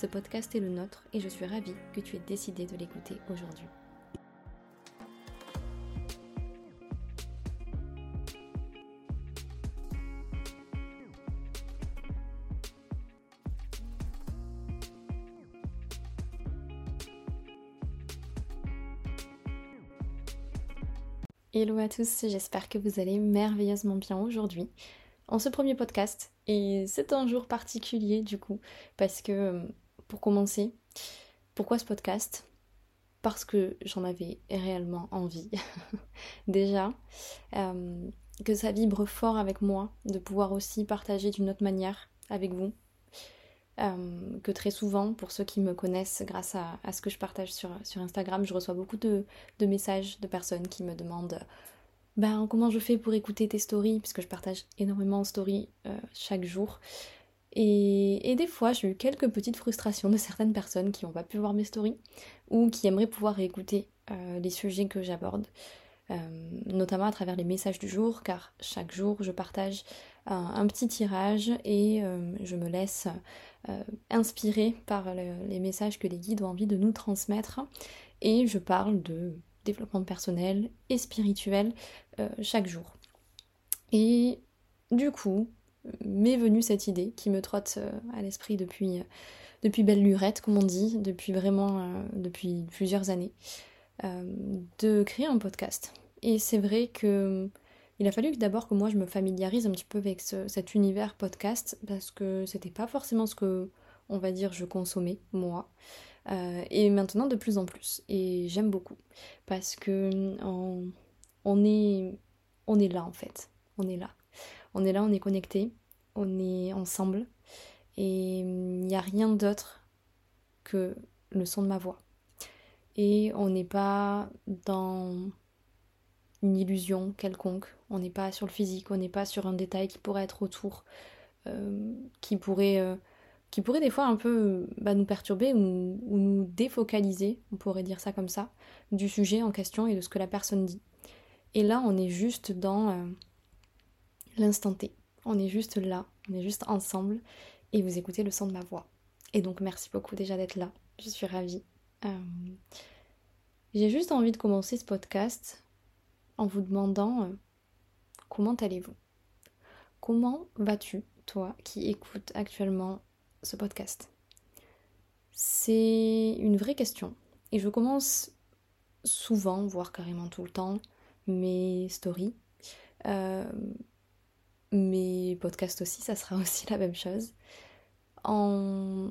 Ce podcast est le nôtre et je suis ravie que tu aies décidé de l'écouter aujourd'hui. Hello à tous, j'espère que vous allez merveilleusement bien aujourd'hui en ce premier podcast. Et c'est un jour particulier du coup, parce que euh, pour commencer, pourquoi ce podcast? Parce que j'en avais réellement envie. Déjà, euh, que ça vibre fort avec moi, de pouvoir aussi partager d'une autre manière avec vous. Euh, que très souvent, pour ceux qui me connaissent grâce à, ce que je partage sur, Instagram, je reçois beaucoup de, messages de personnes qui me demandent ben, comment je fais pour écouter tes stories, puisque je partage énormément en euh, chaque jour. Et, des fois, j'ai eu quelques petites frustrations de certaines personnes qui n'ont pas pu voir mes stories ou qui aimeraient pouvoir écouter euh, les sujets que j'aborde, euh, notamment à travers les messages du jour, car chaque jour, je partage un, petit tirage et je me laisse inspirer par les messages que les guides ont envie de nous transmettre. Et je parle de développement personnel et spirituel chaque jour. Et du coup, m'est venue cette idée qui me trotte euh, à l'esprit depuis, euh, depuis belle lurette, comme on dit, depuis vraiment euh, depuis plusieurs années, de créer un podcast. Et c'est vrai que il a fallu d'abord que moi je me familiarise un petit peu avec cet univers podcast parce que c'était pas forcément ce que on va dire je consommais moi. et maintenant de plus en plus. Et j'aime beaucoup parce que on, est on est là en fait. On est là. On est là, on est connecté on est ensemble et il n'y a rien d'autre que le son de ma voix. Et on n'est pas dans une illusion quelconque, on n'est pas sur le physique, on n'est pas sur un détail qui pourrait être autour, euh, qui, pourrait, euh, qui pourrait des fois un peu bah, nous perturber ou, nous défocaliser, on pourrait dire ça comme ça, du sujet en question et de ce que la personne dit. Et là, on est juste dans euh, l'instant T. On est juste là, on est juste ensemble et vous écoutez le son de ma voix. Et donc merci beaucoup déjà d'être là. Je suis ravie. Euh, j'ai juste envie de commencer ce podcast en vous demandant euh, comment allez-vous? Comment vas-tu, toi qui écoutes actuellement ce podcast? C'est une vraie question. Et je commence souvent, voire carrément tout le temps, mes stories euh, mes podcasts aussi, ça sera aussi la même chose. En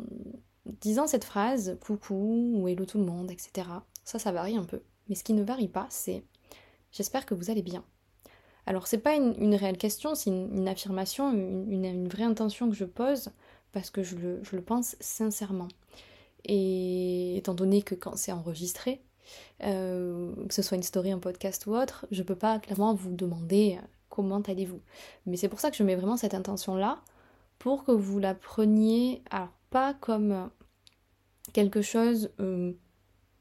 disant cette phrase, coucou ou hello tout le monde, etc. Ça, ça varie un peu. Mais ce qui ne varie pas, c'est j'espère que vous allez bien. Alors, c'est pas une, réelle question, c'est une, affirmation, une, vraie intention que je pose parce que je le, pense sincèrement. Et étant donné que quand c'est enregistré, euh, que ce soit une story, un podcast ou autre, je peux pas clairement vous demander comment allez-vous? Mais c'est pour ça que je mets vraiment cette intention-là, pour que vous la preniez, alors pas comme euh, quelque chose euh,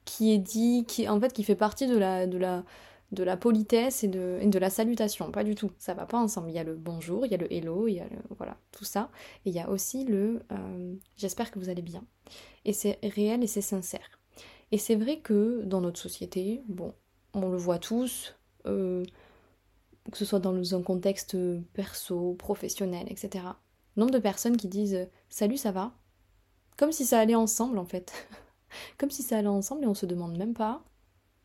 qui est dit, qui en fait qui fait partie de la, de la, de la politesse et de, la salutation, pas du tout, ça va pas ensemble. Il y a le bonjour, il y a le hello, il y a le, voilà, tout ça, et il y a aussi le euh, j'espère que vous allez bien. Et c'est réel et c'est sincère. Et c'est vrai que dans notre société, bon, on le voit tous, que ce soit dans un contexte perso, professionnel, etc. Nombre de personnes qui disent Salut, ça va? Comme si ça allait ensemble en fait. Comme si ça allait ensemble et on se demande même pas.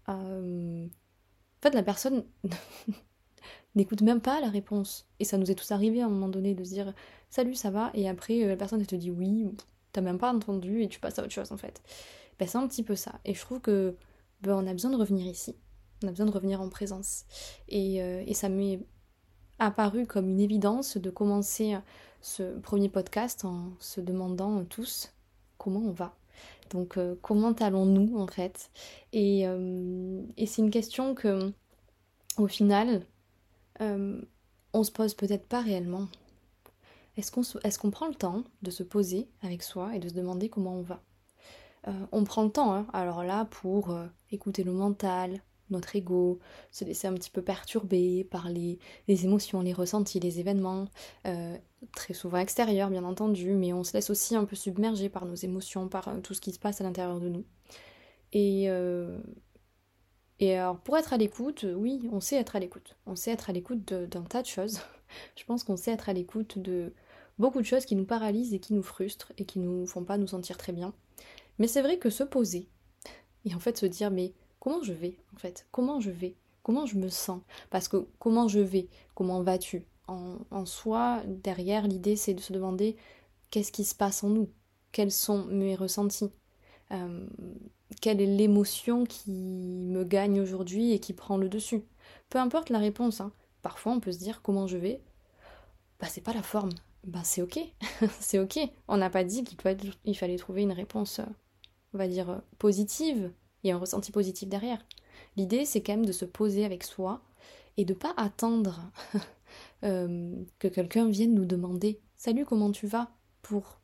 Euh, en fait, la personne n'écoute même pas la réponse. Et ça nous est tous arrivé à un moment donné de se dire Salut, ça va? Et après, la personne elle te dit oui, t'as même pas entendu et tu passes à autre chose en fait. Ben, c'est un petit peu ça. Et je trouve que ben, on a besoin de revenir ici on a besoin de revenir en présence. Euh, et, ça m'est apparu comme une évidence de commencer ce premier podcast en se demandant tous comment on va. Donc comment allons-nous en fait? Et, et c'est une question que au final on se pose peut-être pas réellement. Est-ce qu'on prend le temps de se poser avec soi et de se demander comment on va? Euh, On prend le temps, hein. alors là, pour euh, écouter le mental, notre ego, se laisser un petit peu perturber par les, émotions, les ressentis, les événements, euh, très souvent extérieurs bien entendu, mais on se laisse aussi un peu submerger par nos émotions, par tout ce qui se passe à l'intérieur de nous. Et, et alors, pour être à l'écoute, oui, on sait être à l'écoute. On sait être à l'écoute d'un tas de choses. Je pense qu'on sait être à l'écoute de beaucoup de choses qui nous paralysent et qui nous frustrent et qui nous font pas nous sentir très bien. Mais c'est vrai que se poser et en fait se dire mais comment je vais en fait? Comment je vais? Comment je me sens? Parce que comment je vais? Comment vas-tu? En, en soi, derrière, l'idée c'est de se demander qu'est-ce qui se passe en nous? Quels sont mes ressentis? Euh, quelle est l'émotion qui me gagne aujourd'hui et qui prend le dessus? Peu importe la réponse, hein. parfois on peut se dire comment je vais, bah c'est pas la forme, bah c'est ok, c'est ok. On n'a pas dit qu'il fallait trouver une réponse, euh, on va dire, euh, positive, et un ressenti positif derrière. L'idée c'est quand même de se poser avec soi et de pas attendre que quelqu'un vienne nous demander Salut, comment tu vas? pour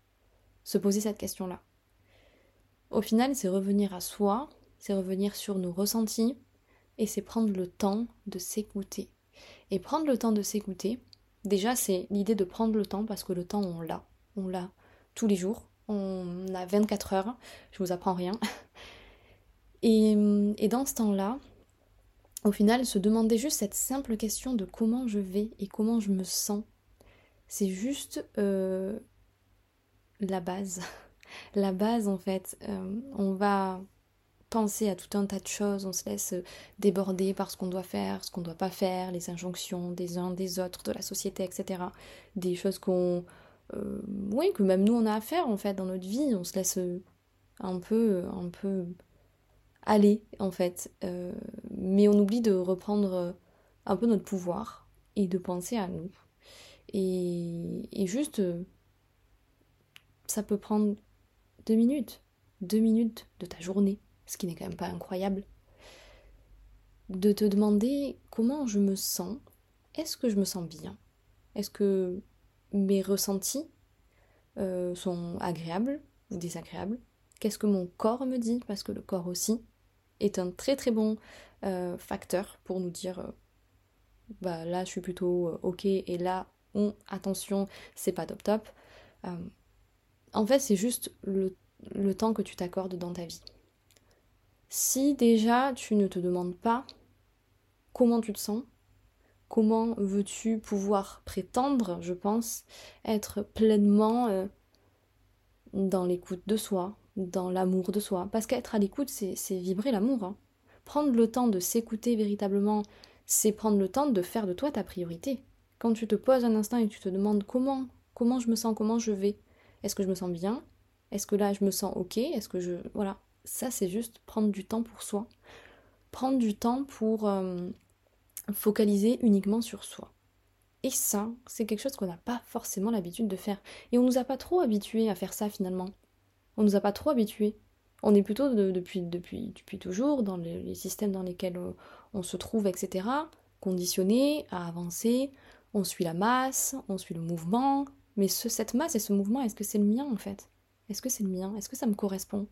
se poser cette question-là. Au final, c'est revenir à soi, c'est revenir sur nos ressentis, et c'est prendre le temps de s'écouter. Et prendre le temps de s'écouter, déjà c'est l'idée de prendre le temps parce que le temps on l'a, on l'a tous les jours, on a 24 heures, je vous apprends rien. Et, dans ce temps-là, au final, se demander juste cette simple question de comment je vais et comment je me sens, c'est juste euh, la base la base en fait. Euh, on va penser à tout un tas de choses, on se laisse déborder par ce qu'on doit faire, ce qu'on ne doit pas faire, les injonctions des uns, des autres, de la société, etc. Des choses qu'on... Euh, oui, que même nous on a à faire en fait dans notre vie, on se laisse un peu, un peu aller en fait. Euh, mais on oublie de reprendre un peu notre pouvoir et de penser à nous. Et, juste, ça peut prendre deux minutes, deux minutes de ta journée, ce qui n'est quand même pas incroyable, de te demander comment je me sens, est-ce que je me sens bien, est-ce que mes ressentis euh, sont agréables ou désagréables, qu'est-ce que mon corps me dit, parce que le corps aussi est un très très bon euh, facteur pour nous dire euh, bah là je suis plutôt ok et là on attention c'est pas top top en fait, c'est juste le, temps que tu t'accordes dans ta vie. Si déjà tu ne te demandes pas comment tu te sens, comment veux-tu pouvoir prétendre, je pense, être pleinement euh, dans l'écoute de soi, dans l'amour de soi. Parce qu'être à l'écoute, c'est vibrer l'amour. Hein. Prendre le temps de s'écouter véritablement, c'est prendre le temps de faire de toi ta priorité. Quand tu te poses un instant et tu te demandes comment, comment je me sens, comment je vais, est-ce que je me sens bien? Est-ce que là je me sens ok? Est-ce que je. Voilà. Ça, c'est juste prendre du temps pour soi. Prendre du temps pour euh, focaliser uniquement sur soi. Et ça, c'est quelque chose qu'on n'a pas forcément l'habitude de faire. Et on nous a pas trop habitués à faire ça finalement. On nous a pas trop habitués. On est plutôt depuis, depuis, depuis toujours dans les, systèmes dans lesquels on, se trouve, etc., conditionnés à avancer. On suit la masse, on suit le mouvement, mais cette masse et ce mouvement, est-ce que c'est le mien en fait? Est-ce que c'est le mien? Est-ce que ça me correspond?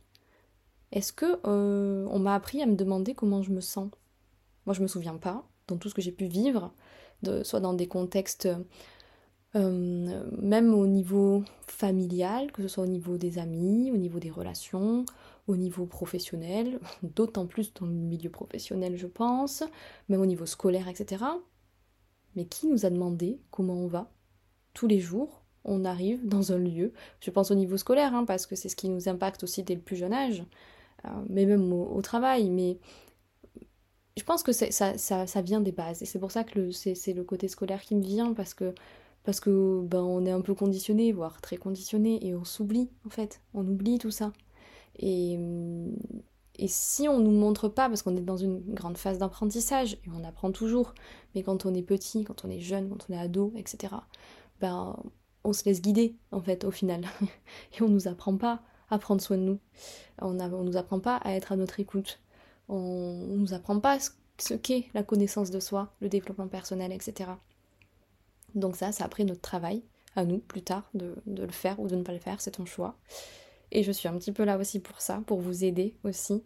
Est-ce que euh, on m'a appris à me demander comment je me sens? Moi, je me souviens pas dans tout ce que j'ai pu vivre, de, soit dans des contextes euh, même au niveau familial, que ce soit au niveau des amis, au niveau des relations, au niveau professionnel, d'autant plus dans le milieu professionnel, je pense, même au niveau scolaire, etc. Mais qui nous a demandé comment on va tous les jours on arrive dans un lieu, je pense au niveau scolaire, hein, parce que c'est ce qui nous impacte aussi dès le plus jeune âge, euh, mais même au, travail, mais je pense que ça, ça, vient des bases, et c'est pour ça que c'est le côté scolaire qui me vient, parce que, parce que ben, on est un peu conditionné, voire très conditionné, et on s'oublie, en fait, on oublie tout ça. Et, et si on nous montre pas, parce qu'on est dans une grande phase d'apprentissage, et on apprend toujours, mais quand on est petit, quand on est jeune, quand on est ado, etc., ben on se laisse guider en fait au final et on nous apprend pas à prendre soin de nous. On ne nous apprend pas à être à notre écoute. On ne nous apprend pas ce qu'est la connaissance de soi, le développement personnel, etc. Donc ça, c'est après notre travail, à nous, plus tard, de, le faire ou de ne pas le faire, c'est ton choix. Et je suis un petit peu là aussi pour ça, pour vous aider aussi,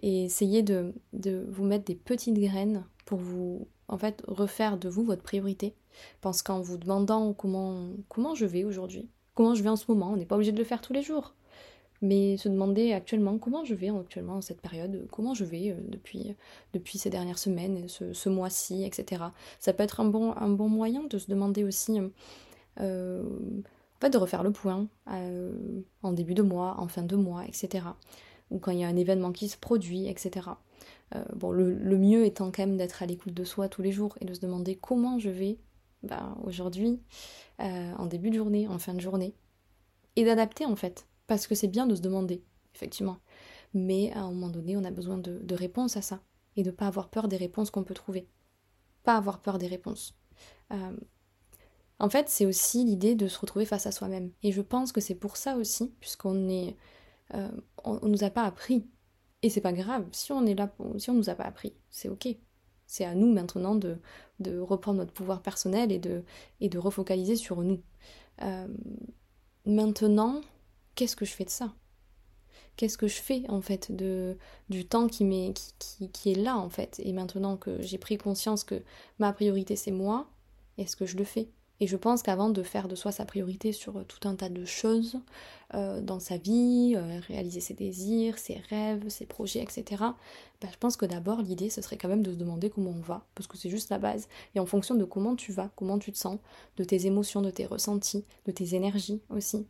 et essayer de, de vous mettre des petites graines pour vous, en fait, refaire de vous votre priorité. Pense qu'en vous demandant comment, comment je vais aujourd'hui, comment je vais en ce moment, on n'est pas obligé de le faire tous les jours mais se demander actuellement comment je vais actuellement en cette période, comment je vais euh, depuis, depuis ces dernières semaines, ce, mois-ci, etc. Ça peut être un bon, un bon moyen de se demander aussi, euh, en fait, de refaire le point euh, en début de mois, en fin de mois, etc. Ou quand il y a un événement qui se produit, etc. bon, le, mieux étant quand même d'être à l'écoute de soi tous les jours et de se demander comment je vais ben, aujourd'hui, en début de journée, en fin de journée, et d'adapter en fait parce que c'est bien de se demander, effectivement. Mais à un moment donné, on a besoin de, réponses à ça. Et de ne pas avoir peur des réponses qu'on peut trouver. Pas avoir peur des réponses. Euh, en fait, c'est aussi l'idée de se retrouver face à soi-même. Et je pense que c'est pour ça aussi, puisqu'on est. Euh, on, nous a pas appris. Et c'est pas grave. Si on est là, si on nous a pas appris, c'est ok. C'est à nous maintenant de, reprendre notre pouvoir personnel et de, et de refocaliser sur nous. Euh, maintenant, qu'est-ce que je fais de ça? Qu'est-ce que je fais en fait de, du temps qui, est, qui, qui, est là en fait? Et maintenant que j'ai pris conscience que ma priorité c'est moi, est-ce que je le fais? Et je pense qu'avant de faire de soi sa priorité sur tout un tas de choses euh, dans sa vie, euh, réaliser ses désirs, ses rêves, ses projets, etc., bah, je pense que d'abord l'idée ce serait quand même de se demander comment on va, parce que c'est juste la base. Et en fonction de comment tu vas, comment tu te sens, de tes émotions, de tes ressentis, de tes énergies aussi,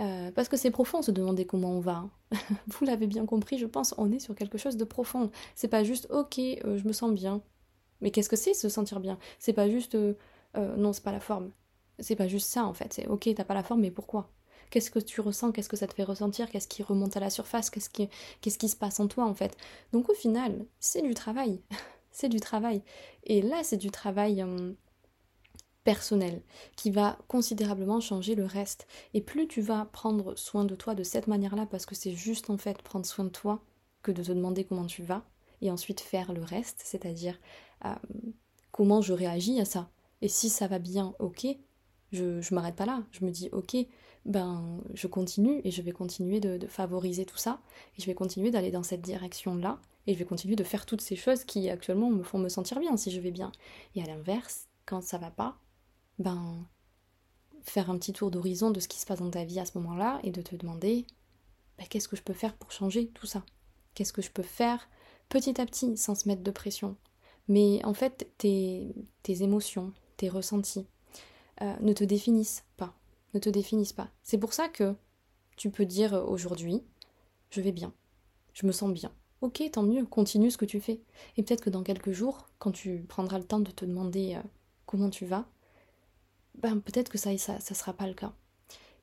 euh, parce que c'est profond se demander comment on va. Vous l'avez bien compris, je pense, on est sur quelque chose de profond. C'est pas juste ok, euh, je me sens bien. Mais qu'est-ce que c'est se sentir bien? C'est pas juste euh, non, c'est pas la forme. C'est pas juste ça en fait. C'est ok, t'as pas la forme, mais pourquoi? Qu'est-ce que tu ressens? Qu'est-ce que ça te fait ressentir? Qu'est-ce qui remonte à la surface? Qu'est-ce qui, qu'est-ce qui se passe en toi en fait? Donc au final, c'est du travail. c'est du travail. Et là, c'est du travail personnel qui va considérablement changer le reste. Et plus tu vas prendre soin de toi de cette manière-là, parce que c'est juste en fait prendre soin de toi que de te demander comment tu vas, et ensuite faire le reste, c'est-à-dire euh, comment je réagis à ça. Et si ça va bien, ok, je, je m'arrête pas là, je me dis ok, ben je continue et je vais continuer de, de favoriser tout ça, et je vais continuer d'aller dans cette direction-là, et je vais continuer de faire toutes ces choses qui actuellement me font me sentir bien si je vais bien. Et à l'inverse, quand ça va pas, ben, faire un petit tour d'horizon de ce qui se passe dans ta vie à ce moment-là et de te demander ben, qu'est-ce que je peux faire pour changer tout ça? Qu'est-ce que je peux faire petit à petit sans se mettre de pression? Mais en fait, tes, émotions, tes ressentis euh, ne te définissent pas. Ne te définissent pas. C'est pour ça que tu peux dire aujourd'hui je vais bien, je me sens bien. Ok, tant mieux, continue ce que tu fais. Et peut-être que dans quelques jours, quand tu prendras le temps de te demander euh, comment tu vas, ben, peut-être que ça, ça, ça sera pas le cas.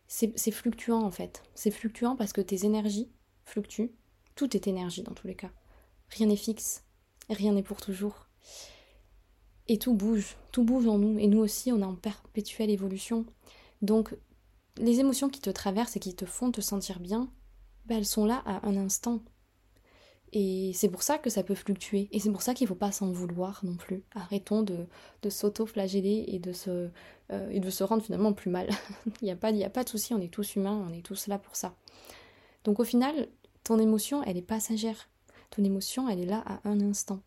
C'est fluctuant en fait. C'est fluctuant parce que tes énergies fluctuent. Tout est énergie dans tous les cas. Rien n'est fixe. Rien n'est pour toujours. Et tout bouge. Tout bouge en nous. Et nous aussi, on est en perpétuelle évolution. Donc, les émotions qui te traversent et qui te font te sentir bien, ben, elles sont là à un instant. Et c'est pour ça que ça peut fluctuer. Et c'est pour ça qu'il ne faut pas s'en vouloir non plus. Arrêtons de, s'auto-flageller et, de se, euh, se rendre finalement plus mal. Il n'y a, pas, a pas de souci, on est tous humains, on est tous là pour ça. Donc au final, ton émotion, elle est passagère. Ton émotion, elle est là à un instant.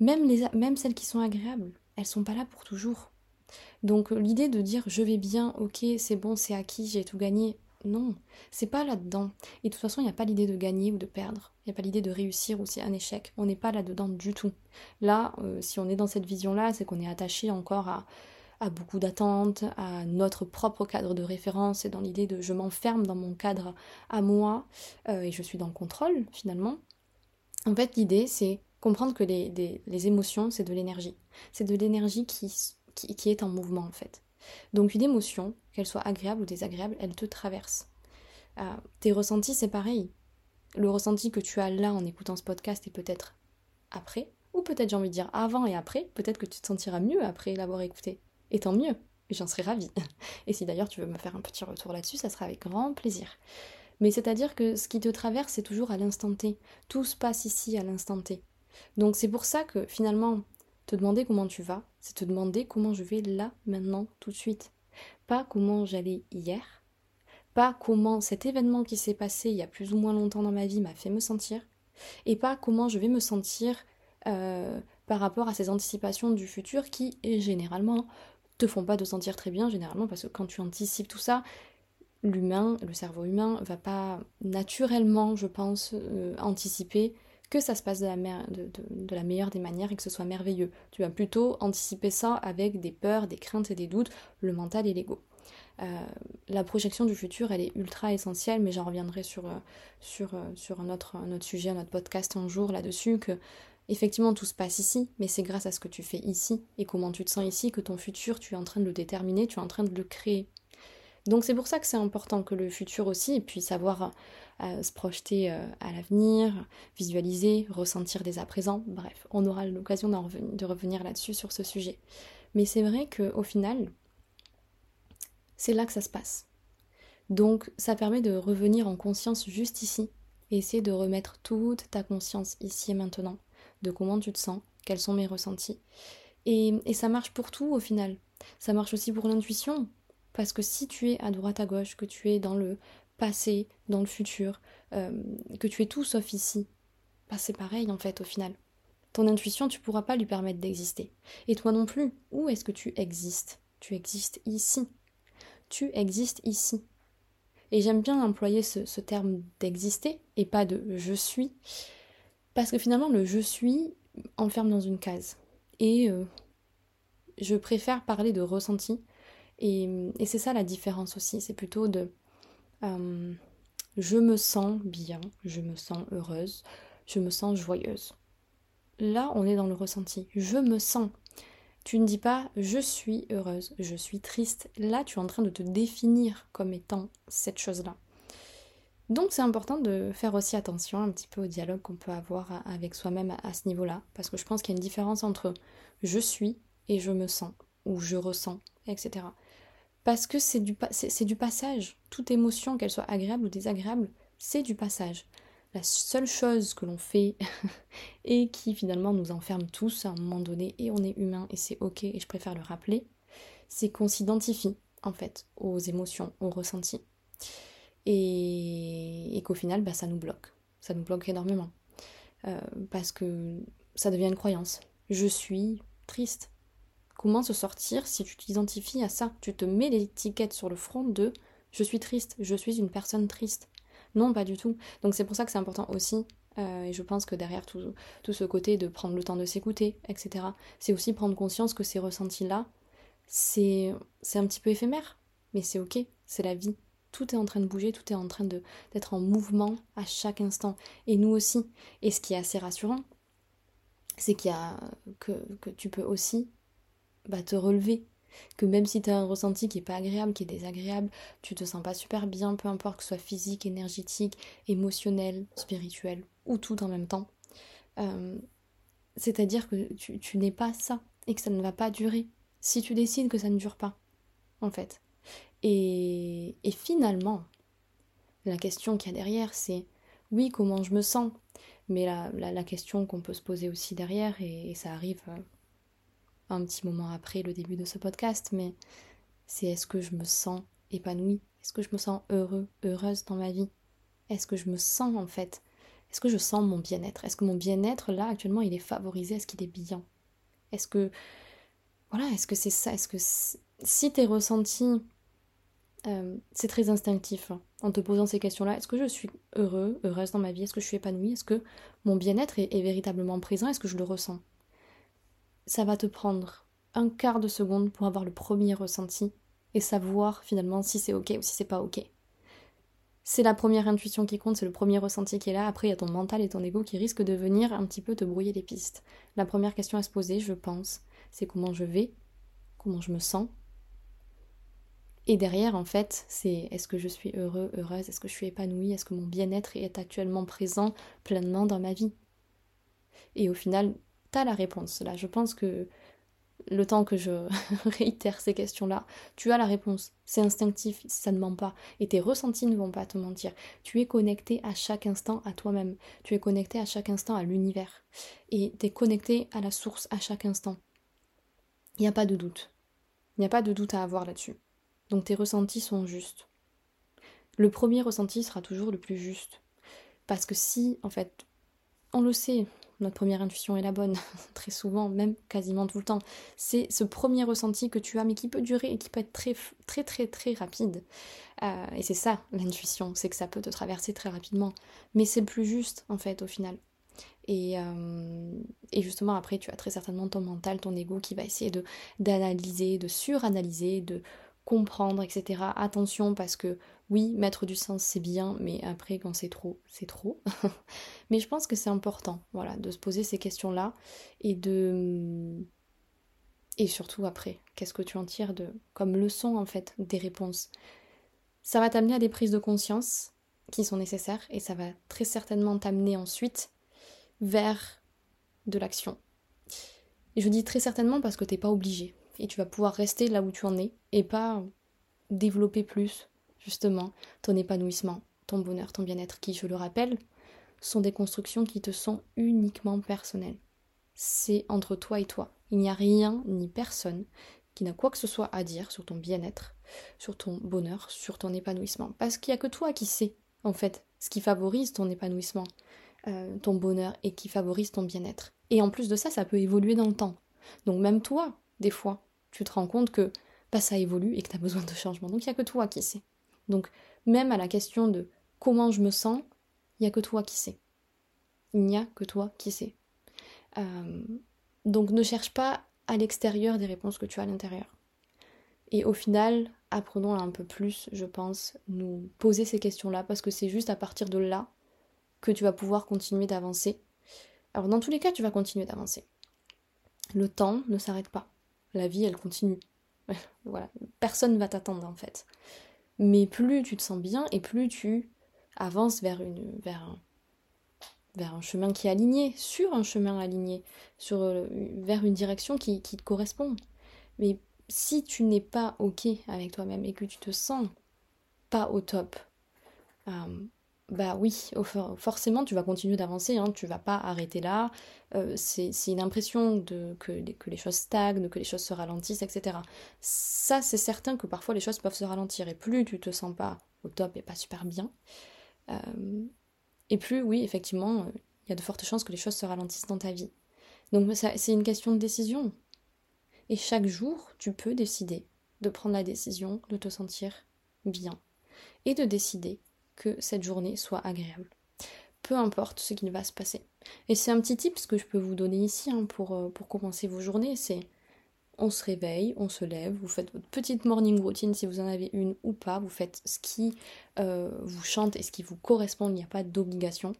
Même, les, même celles qui sont agréables, elles sont pas là pour toujours. Donc l'idée de dire je vais bien, ok, c'est bon, c'est acquis, j'ai tout gagné, non, c'est pas là-dedans. Et de toute façon, il n'y a pas l'idée de gagner ou de perdre. Il n'y a pas l'idée de réussir ou c'est un échec. On n'est pas là-dedans du tout. Là, euh, si on est dans cette vision-là, c'est qu'on est attaché encore à, beaucoup d'attentes, à notre propre cadre de référence et dans l'idée de je m'enferme dans mon cadre à moi euh, et je suis dans le contrôle finalement. En fait, l'idée, c'est comprendre que les, émotions, c'est de l'énergie. C'est de l'énergie qui est en mouvement en fait. Donc une émotion, qu'elle soit agréable ou désagréable, elle te traverse. Euh, tes ressentis, c'est pareil. Le ressenti que tu as là en écoutant ce podcast et peut-être après, ou peut-être j'ai envie de dire avant et après, peut-être que tu te sentiras mieux après l'avoir écouté. Et tant mieux, j'en serais ravie. Et si d'ailleurs tu veux me faire un petit retour là-dessus, ça sera avec grand plaisir. Mais c'est-à-dire que ce qui te traverse, c'est toujours à l'instant T. Tout se passe ici à l'instant T. Donc c'est pour ça que finalement, te demander comment tu vas, c'est te demander comment je vais là, maintenant, tout de suite. Pas comment j'allais hier, pas comment cet événement qui s'est passé il y a plus ou moins longtemps dans ma vie m'a fait me sentir, et pas comment je vais me sentir euh, par rapport à ces anticipations du futur qui, généralement, te font pas te sentir très bien, généralement, parce que quand tu anticipes tout ça, l'humain, le cerveau humain, va pas naturellement, je pense, euh, anticiper que ça se passe de la, meilleure des manières et que ce soit merveilleux. Tu vas plutôt anticiper ça avec des peurs, des craintes et des doutes, le mental et l'ego. Euh, la projection du futur, elle est ultra essentielle, mais j'en reviendrai sur, euh, sur, sur un, autre, sujet, un autre podcast un jour là-dessus, que Effectivement, tout se passe ici, mais c'est grâce à ce que tu fais ici et comment tu te sens ici que ton futur, tu es en train de le déterminer, tu es en train de le créer. Donc c'est pour ça que c'est important que le futur aussi puisse savoir euh, se projeter euh, à l'avenir, visualiser, ressentir dès à présent. Bref, on aura l'occasion de revenir là-dessus sur ce sujet. Mais c'est vrai qu'au final, c'est là que ça se passe. Donc ça permet de revenir en conscience juste ici et essayer de remettre toute ta conscience ici et maintenant de comment tu te sens, quels sont mes ressentis. Et, ça marche pour tout au final. Ça marche aussi pour l'intuition. Parce que si tu es à droite à gauche, que tu es dans le passé, dans le futur, euh, que tu es tout sauf ici, bah c'est pareil en fait au final. Ton intuition, tu pourras pas lui permettre d'exister. Et toi non plus. Où est-ce que tu existes? Tu existes ici. Tu existes ici. Et j'aime bien employer ce terme d'exister et pas de je suis, parce que finalement, le je suis enferme dans une case. Et euh, je préfère parler de ressenti. Et, c'est ça la différence aussi. C'est plutôt de euh, je me sens bien, je me sens heureuse, je me sens joyeuse. Là, on est dans le ressenti. Je me sens. Tu ne dis pas je suis heureuse, je suis triste. Là, tu es en train de te définir comme étant cette chose-là. Donc c'est important de faire aussi attention un petit peu au dialogue qu'on peut avoir avec soi-même à, ce niveau-là, parce que je pense qu'il y a une différence entre je suis et je me sens, ou je ressens, etc. Parce que c'est du, passage. Toute émotion, qu'elle soit agréable ou désagréable, c'est du passage. La seule chose que l'on fait et qui finalement nous enferme tous à un moment donné, et on est humain et c'est ok, et je préfère le rappeler, c'est qu'on s'identifie en fait aux émotions, aux ressentis et, qu'au final, bah, ça nous bloque. Ça nous bloque énormément. Euh, parce que ça devient une croyance. Je suis triste. Comment se sortir si tu t'identifies à ça Tu te mets l'étiquette sur le front de je suis triste, je suis une personne triste. Non, pas du tout. Donc c'est pour ça que c'est important aussi, euh, et je pense que derrière tout, tout, ce côté de prendre le temps de s'écouter, etc., c'est aussi prendre conscience que ces ressentis-là, c'est un petit peu éphémère, mais c'est ok, c'est la vie tout est en train de bouger, tout est en train d'être en mouvement à chaque instant. Et nous aussi. Et ce qui est assez rassurant, c'est que, tu peux aussi bah, te relever. Que même si tu as un ressenti qui est pas agréable, qui est désagréable, tu te sens pas super bien, peu importe que ce soit physique, énergétique, émotionnel, spirituel, ou tout en même temps. Euh, c'est-à-dire que tu, tu n'es pas ça et que ça ne va pas durer. Si tu décides que ça ne dure pas, en fait. Et, finalement, la question qu'il y a derrière, c'est oui, comment je me sens? Mais la, la, question qu'on peut se poser aussi derrière, et, ça arrive euh, un petit moment après le début de ce podcast, mais c'est est-ce que je me sens épanouie? Est-ce que je me sens heureux, heureuse dans ma vie? Est-ce que je me sens en fait Est-ce que je sens mon bien-être? Est-ce que mon bien-être là actuellement il est favorisé? Est-ce qu'il est bien? Est-ce que voilà, est-ce que c'est ça? Est-ce que si tes ressentis euh, c'est très instinctif hein, en te posant ces questions-là. Est-ce que je suis heureux, heureuse dans ma vie? Est-ce que je suis épanouie? Est-ce que mon bien-être est, véritablement présent? Est-ce que je le ressens? Ça va te prendre un quart de seconde pour avoir le premier ressenti et savoir finalement si c'est ok ou si c'est pas ok. C'est la première intuition qui compte, c'est le premier ressenti qui est là. Après, il y a ton mental et ton ego qui risquent de venir un petit peu te brouiller les pistes. La première question à se poser, je pense, c'est comment je vais, comment je me sens, et derrière, en fait, c'est est-ce que je suis heureux, heureuse, est-ce que je suis épanouie, est-ce que mon bien-être est actuellement présent pleinement dans ma vie Et au final, t'as la réponse. Là, je pense que le temps que je réitère ces questions-là, tu as la réponse. C'est instinctif, ça ne ment pas. Et tes ressentis ne vont pas te mentir. Tu es connecté à chaque instant à toi-même. Tu es connecté à chaque instant à l'univers. Et tu es connecté à la source à chaque instant. Il n'y a pas de doute. Il n'y a pas de doute à avoir là-dessus. Donc tes ressentis sont justes. Le premier ressenti sera toujours le plus juste. Parce que si, en fait, on le sait, notre première intuition est la bonne, très souvent, même quasiment tout le temps. C'est ce premier ressenti que tu as, mais qui peut durer et qui peut être très, très, très, très rapide. Euh, et c'est ça, l'intuition, c'est que ça peut te traverser très rapidement. Mais c'est le plus juste, en fait, au final. Et, euh, et, justement, après, tu as très certainement ton mental, ton ego qui va essayer d'analyser, de suranalyser, de comprendre, etc. Attention, parce que oui, mettre du sens, c'est bien, mais après, quand c'est trop, c'est trop. mais je pense que c'est important, voilà, de se poser ces questions-là et de. Et surtout après, qu'est-ce que tu en tires de comme leçon en fait des réponses Ça va t'amener à des prises de conscience qui sont nécessaires et ça va très certainement t'amener ensuite vers de l'action. Je dis très certainement parce que t'es pas obligé et tu vas pouvoir rester là où tu en es et pas développer plus justement ton épanouissement, ton bonheur, ton bien-être, qui, je le rappelle, sont des constructions qui te sont uniquement personnelles. C'est entre toi et toi. Il n'y a rien ni personne qui n'a quoi que ce soit à dire sur ton bien-être, sur ton bonheur, sur ton épanouissement. Parce qu'il n'y a que toi qui sais, en fait, ce qui favorise ton épanouissement, euh, ton bonheur et qui favorise ton bien-être. Et en plus de ça, ça peut évoluer dans le temps. Donc même toi, des fois, tu te rends compte que bah, ça évolue et que tu as besoin de changement. Donc il n'y a que toi qui sais. Donc, même à la question de comment je me sens, il n'y a que toi qui sais. Il n'y a que toi qui sais. Euh, donc, ne cherche pas à l'extérieur des réponses que tu as à l'intérieur. Et au final, apprenons un peu plus, je pense, nous poser ces questions-là, parce que c'est juste à partir de là que tu vas pouvoir continuer d'avancer. Alors, dans tous les cas, tu vas continuer d'avancer. Le temps ne s'arrête pas. La vie, elle continue. voilà. Personne ne va t'attendre, en fait. Mais plus tu te sens bien et plus tu avances vers, une, vers, un, vers un chemin qui est aligné, sur un chemin aligné, sur, euh, vers une direction qui, te correspond. Mais si tu n'es pas OK avec toi-même et que tu te sens pas au top, euh, bah oui, forcément tu vas continuer d'avancer, hein, tu vas pas arrêter là. Euh, c'est une impression de, que, que, les choses stagnent, que les choses se ralentissent, etc. Ça, c'est certain que parfois les choses peuvent se ralentir et plus tu te sens pas au top et pas super bien, euh, et plus, oui, effectivement, euh, il y a de fortes chances que les choses se ralentissent dans ta vie. Donc c'est une question de décision. Et chaque jour, tu peux décider de prendre la décision de te sentir bien et de décider que cette journée soit agréable. Peu importe ce qui va se passer. Et c'est un petit tip que je peux vous donner ici hein, pour, euh, pour commencer vos journées, c'est on se réveille, on se lève, vous faites votre petite morning routine si vous en avez une ou pas, vous faites ce qui euh, vous chante et ce qui vous correspond, il n'y a pas d'obligation.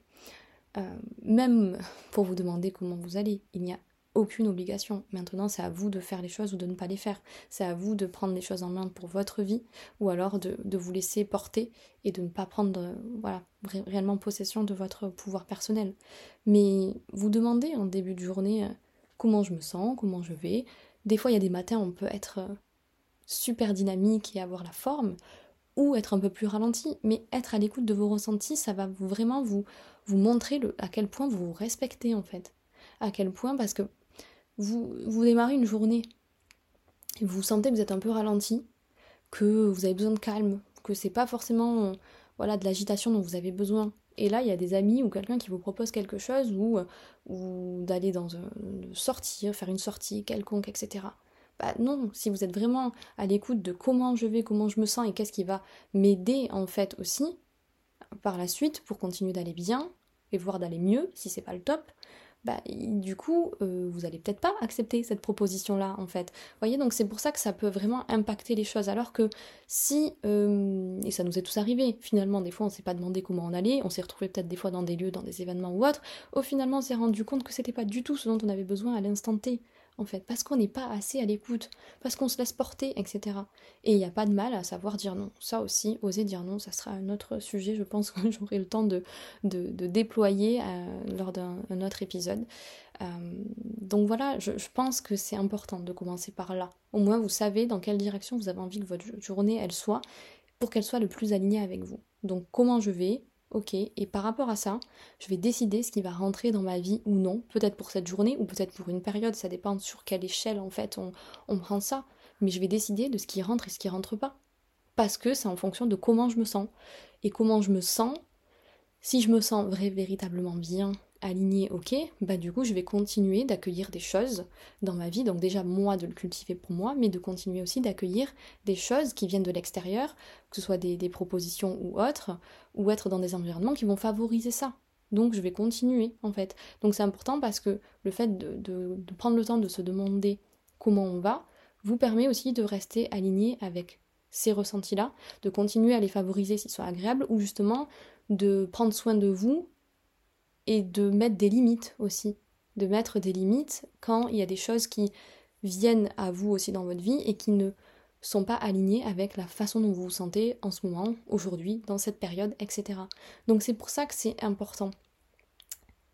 Euh, même pour vous demander comment vous allez, il n'y a aucune obligation. Maintenant, c'est à vous de faire les choses ou de ne pas les faire. C'est à vous de prendre les choses en main pour votre vie ou alors de, vous laisser porter et de ne pas prendre voilà, réellement possession de votre pouvoir personnel. Mais vous demandez en début de journée euh, comment je me sens, comment je vais. Des fois, il y a des matins, on peut être euh, super dynamique et avoir la forme ou être un peu plus ralenti, mais être à l'écoute de vos ressentis, ça va vraiment vous, vous montrer le, à quel point vous vous respectez en fait. À quel point, parce que vous, démarrez une journée vous sentez que vous êtes un peu ralenti, que vous avez besoin de calme, que c'est pas forcément voilà, de l'agitation dont vous avez besoin. Et là, il y a des amis ou quelqu'un qui vous propose quelque chose ou, ou d'aller dans un, sortir, faire une sortie quelconque, etc. Bah non, si vous êtes vraiment à l'écoute de comment je vais, comment je me sens et qu'est-ce qui va m'aider en fait aussi par la suite pour continuer d'aller bien et voire d'aller mieux si c'est pas le top, bah, du coup, euh, vous allez peut-être pas accepter cette proposition-là, en fait. Vous voyez, donc c'est pour ça que ça peut vraiment impacter les choses. Alors que si, euh, et ça nous est tous arrivé, finalement, des fois on s'est pas demandé comment on allait, on s'est retrouvé peut-être des fois dans des lieux, dans des événements ou autres, au finalement on s'est rendu compte que c'était pas du tout ce dont on avait besoin à l'instant T. en fait, parce qu'on n'est pas assez à l'écoute, parce qu'on se laisse porter, etc. Et il n'y a pas de mal à savoir dire non. Ça aussi, oser dire non, ça sera un autre sujet, je pense que j'aurai le temps de, déployer euh, lors d'un autre épisode. Euh, donc voilà, je pense que c'est important de commencer par là. Au moins, vous savez dans quelle direction vous avez envie que votre journée, elle soit, pour qu'elle soit le plus alignée avec vous. Donc comment je vais, ok, et par rapport à ça, je vais décider ce qui va rentrer dans ma vie ou non, peut-être pour cette journée ou peut-être pour une période, ça dépend sur quelle échelle en fait on, prend ça, mais je vais décider de ce qui rentre et ce qui rentre pas. Parce que c'est en fonction de comment je me sens. Et comment je me sens, si je me sens vrai, véritablement bien aligné, ok, bah du coup je vais continuer d'accueillir des choses dans ma vie, donc déjà moi de le cultiver pour moi, mais de continuer aussi d'accueillir des choses qui viennent de l'extérieur, que ce soit des, propositions ou autres, ou être dans des environnements qui vont favoriser ça. Donc je vais continuer en fait. Donc c'est important parce que le fait de, de prendre le temps de se demander comment on va, vous permet aussi de rester aligné avec ces ressentis-là, de continuer à les favoriser s'ils sont agréables, ou justement de prendre soin de vous et de mettre des limites aussi. De mettre des limites quand il y a des choses qui viennent à vous aussi dans votre vie et qui ne sont pas alignées avec la façon dont vous vous sentez en ce moment, aujourd'hui, dans cette période, etc. Donc c'est pour ça que c'est important.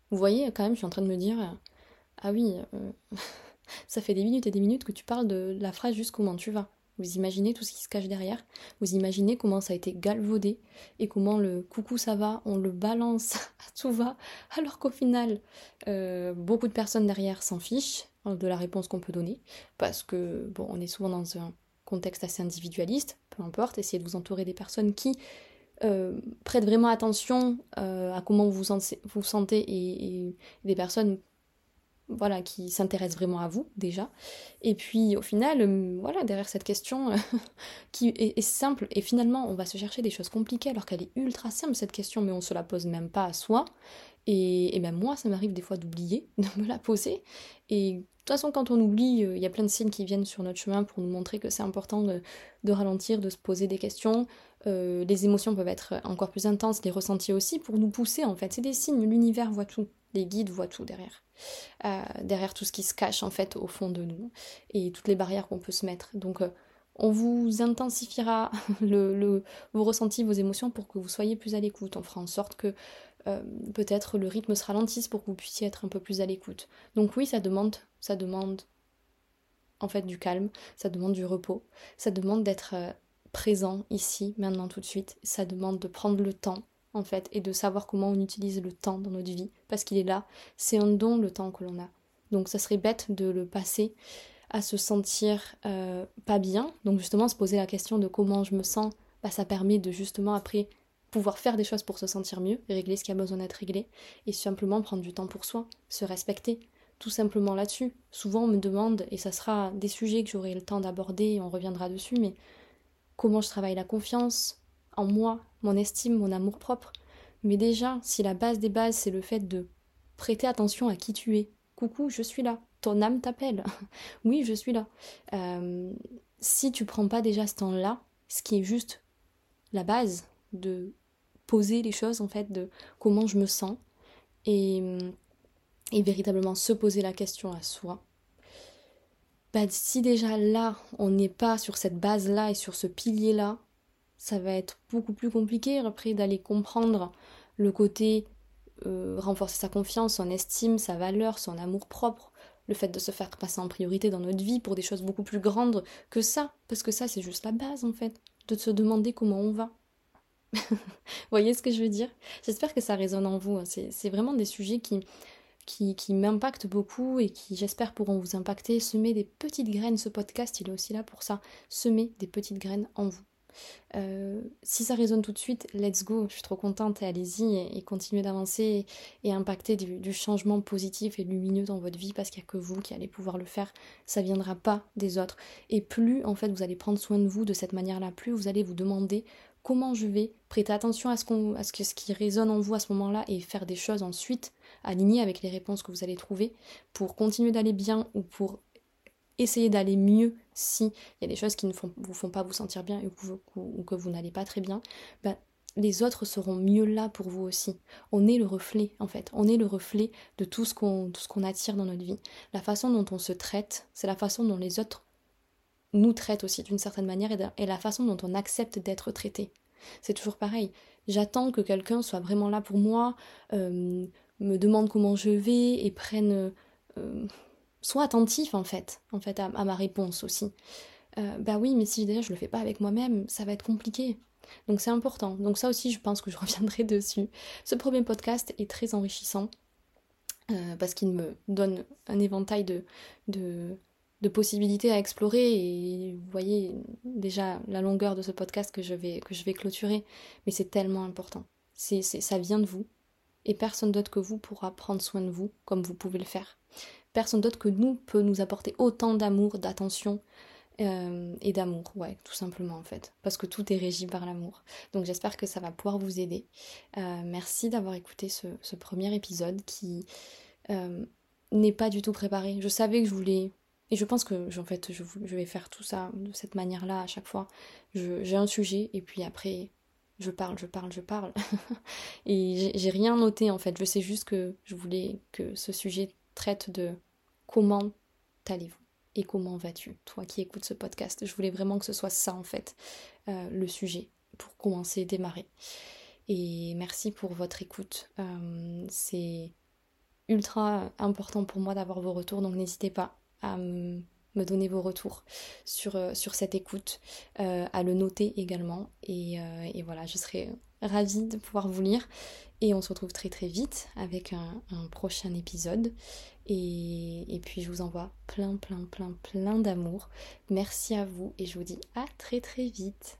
Vous voyez, quand même, je suis en train de me dire, ah oui, euh, ça fait des minutes et des minutes que tu parles de la phrase juste comment tu vas. Vous imaginez tout ce qui se cache derrière. Vous imaginez comment ça a été galvaudé et comment le coucou ça va, on le balance à tout va, alors qu'au final, euh, beaucoup de personnes derrière s'en fichent de la réponse qu'on peut donner, parce que bon, on est souvent dans un contexte assez individualiste, peu importe, essayez de vous entourer des personnes qui euh, prêtent vraiment attention euh, à comment vous vous sentez et des personnes voilà, qui s'intéresse vraiment à vous déjà. Et puis au final, euh, voilà, derrière cette question euh, qui est, simple, et finalement on va se chercher des choses compliquées alors qu'elle est ultra simple cette question, mais on se la pose même pas à soi. Et, même moi, ça m'arrive des fois d'oublier de me la poser. Et de toute façon, quand on oublie, euh, il y a plein de signes qui viennent sur notre chemin pour nous montrer que c'est important de, ralentir, de se poser des questions. les émotions peuvent être encore plus intenses, les ressentis aussi, pour nous pousser en fait. C'est des signes, l'univers voit tout, les guides voient tout derrière. Euh, derrière tout ce qui se cache en fait au fond de nous et toutes les barrières qu'on peut se mettre. Donc euh, on vous intensifiera le, vos ressentis, vos émotions pour que vous soyez plus à l'écoute. On fera en sorte que euh, peut-être le rythme se ralentisse pour que vous puissiez être un peu plus à l'écoute. Donc oui, ça demande, ça demande en fait du calme, ça demande du repos, ça demande d'être présent ici, maintenant, tout de suite. Ça demande de prendre le temps en fait, et de savoir comment on utilise le temps dans notre vie, parce qu'il est là, c'est un don le temps que l'on a. Donc ça serait bête de le passer à se sentir euh, pas bien, donc justement se poser la question de comment je me sens, bah, ça permet de justement après pouvoir faire des choses pour se sentir mieux, régler ce qui a besoin d'être réglé, et simplement prendre du temps pour soi, se respecter, tout simplement là-dessus. Souvent on me demande, et ça sera des sujets que j'aurai le temps d'aborder, on reviendra dessus, mais comment je travaille la confiance, en moi, mon estime, mon amour propre. Mais déjà, si la base des bases, c'est le fait de prêter attention à qui tu es. Coucou, je suis là. Ton âme t'appelle. oui, je suis là. Euh, si tu prends pas déjà ce temps-là, ce qui est juste la base de poser les choses, en fait, de comment je me sens, et, et véritablement se poser la question à soi, bah, si déjà là, on n'est pas sur cette base-là et sur ce pilier-là, ça va être beaucoup plus compliqué après d'aller comprendre le côté euh, renforcer sa confiance, son estime, sa valeur, son amour propre, le fait de se faire passer en priorité dans notre vie pour des choses beaucoup plus grandes que ça, parce que ça c'est juste la base en fait, de se demander comment on va. voyez ce que je veux dire? J'espère que ça résonne en vous, hein. c'est vraiment des sujets qui, qui, qui m'impactent beaucoup et qui j'espère pourront vous impacter, semer des petites graines, ce podcast il est aussi là pour ça, semer des petites graines en vous. Euh, si ça résonne tout de suite, let's go, je suis trop contente allez-y et, continuez d'avancer et, impacter du, changement positif et lumineux dans votre vie parce qu'il n'y a que vous qui allez pouvoir le faire, ça viendra pas des autres. Et plus en fait vous allez prendre soin de vous de cette manière-là, plus vous allez vous demander comment je vais prêter attention à ce, ce, que, ce qui résonne en vous à ce moment-là et faire des choses ensuite alignées avec les réponses que vous allez trouver pour continuer d'aller bien ou pour essayer d'aller mieux si il y a des choses qui ne vous font pas vous sentir bien ou que vous, n'allez pas très bien, bah, les autres seront mieux là pour vous aussi. On est le reflet, en fait. On est le reflet de tout ce qu'on qu'on attire dans notre vie. La façon dont on se traite, c'est la façon dont les autres nous traitent aussi d'une certaine manière et, la façon dont on accepte d'être traité. C'est toujours pareil. J'attends que quelqu'un soit vraiment là pour moi, euh, me demande comment je vais et prenne... Euh, soit attentif en fait, en fait à, ma réponse aussi. Euh, bah oui, mais si déjà je le fais pas avec moi-même, ça va être compliqué. Donc c'est important. Donc ça aussi, je pense que je reviendrai dessus. Ce premier podcast est très enrichissant euh, parce qu'il me donne un éventail de, de, possibilités à explorer et vous voyez déjà la longueur de ce podcast que je vais, que je vais clôturer. Mais c'est tellement important. C'est, ça vient de vous et personne d'autre que vous pourra prendre soin de vous comme vous pouvez le faire. Personne d'autre que nous peut nous apporter autant d'amour, d'attention, euh, et d'amour, ouais, tout simplement en fait, parce que tout est régi par l'amour. Donc j'espère que ça va pouvoir vous aider. Euh, merci d'avoir écouté ce, premier épisode qui euh, n'est pas du tout préparé. Je savais que je voulais, et je pense que en fait je, je vais faire tout ça de cette manière-là à chaque fois. J'ai un sujet et puis après je parle, je parle, je parle. et j'ai rien noté en fait. Je sais juste que je voulais que ce sujet traite de comment allez-vous et comment vas-tu, toi qui écoutes ce podcast. Je voulais vraiment que ce soit ça en fait, euh, le sujet, pour commencer, démarrer. Et merci pour votre écoute. Euh, c'est ultra important pour moi d'avoir vos retours, donc n'hésitez pas à me donner vos retours sur, euh, sur cette écoute, à le noter également. Et, voilà, je serai ravie de pouvoir vous lire. Et on se retrouve très très vite avec un, prochain épisode. Et, et, puis je vous envoie plein plein plein plein d'amour. Merci à vous et je vous dis à très très vite.